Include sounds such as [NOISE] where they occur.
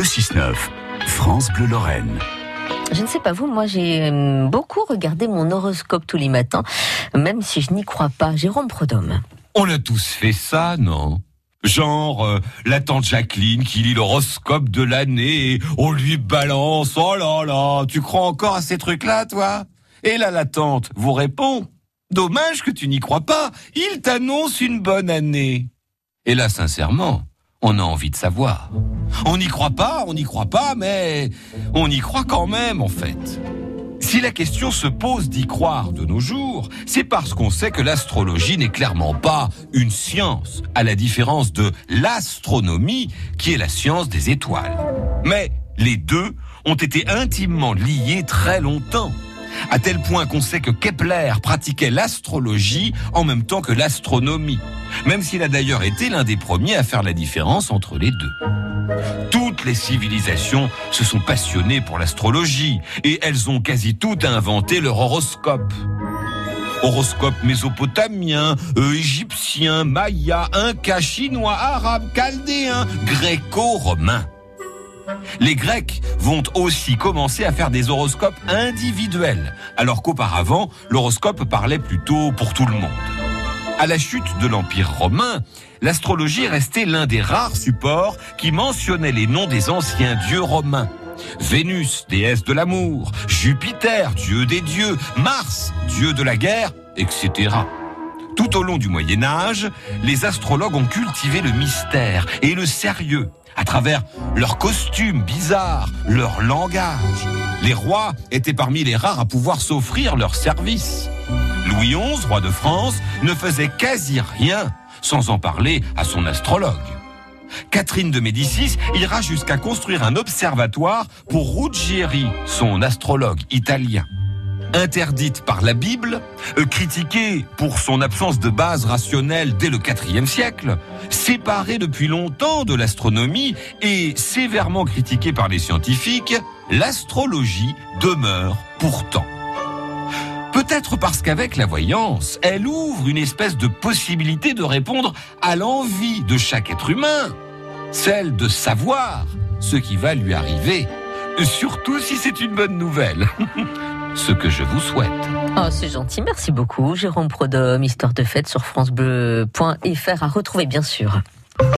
Le 6-9, France Bleu Lorraine. Je ne sais pas vous, moi j'ai euh, beaucoup regardé mon horoscope tous les matins, même si je n'y crois pas. Jérôme Prodhomme. On a tous fait ça, non? Genre, euh, la tante Jacqueline qui lit l'horoscope de l'année et on lui balance, oh là là, tu crois encore à ces trucs-là, toi? Et là, la tante vous répond, dommage que tu n'y crois pas, il t'annonce une bonne année. Et là, sincèrement, on a envie de savoir. On n'y croit pas, on n'y croit pas, mais on y croit quand même, en fait. Si la question se pose d'y croire de nos jours, c'est parce qu'on sait que l'astrologie n'est clairement pas une science, à la différence de l'astronomie, qui est la science des étoiles. Mais les deux ont été intimement liés très longtemps à tel point qu'on sait que Kepler pratiquait l'astrologie en même temps que l'astronomie, même s'il a d'ailleurs été l'un des premiers à faire la différence entre les deux. Toutes les civilisations se sont passionnées pour l'astrologie et elles ont quasi toutes inventé leur horoscope. Horoscope mésopotamien, euh, égyptien, maya, inca, chinois, arabe, chaldéen, gréco-romain. Les Grecs vont aussi commencer à faire des horoscopes individuels, alors qu'auparavant, l'horoscope parlait plutôt pour tout le monde. À la chute de l'Empire romain, l'astrologie restait l'un des rares supports qui mentionnait les noms des anciens dieux romains. Vénus, déesse de l'amour, Jupiter, dieu des dieux, Mars, dieu de la guerre, etc. Tout au long du Moyen Âge, les astrologues ont cultivé le mystère et le sérieux à travers leurs costumes bizarres, leur langage. Les rois étaient parmi les rares à pouvoir s'offrir leurs services. Louis XI, roi de France, ne faisait quasi rien sans en parler à son astrologue. Catherine de Médicis ira jusqu'à construire un observatoire pour Ruggieri, son astrologue italien interdite par la Bible, euh, critiquée pour son absence de base rationnelle dès le IVe siècle, séparée depuis longtemps de l'astronomie et sévèrement critiquée par les scientifiques, l'astrologie demeure pourtant. Peut-être parce qu'avec la voyance, elle ouvre une espèce de possibilité de répondre à l'envie de chaque être humain, celle de savoir ce qui va lui arriver, surtout si c'est une bonne nouvelle. [LAUGHS] ce que je vous souhaite. Oh, c'est gentil, merci beaucoup. Jérôme Prodhomme, Histoire de fête sur FranceBleu.fr à retrouver bien sûr.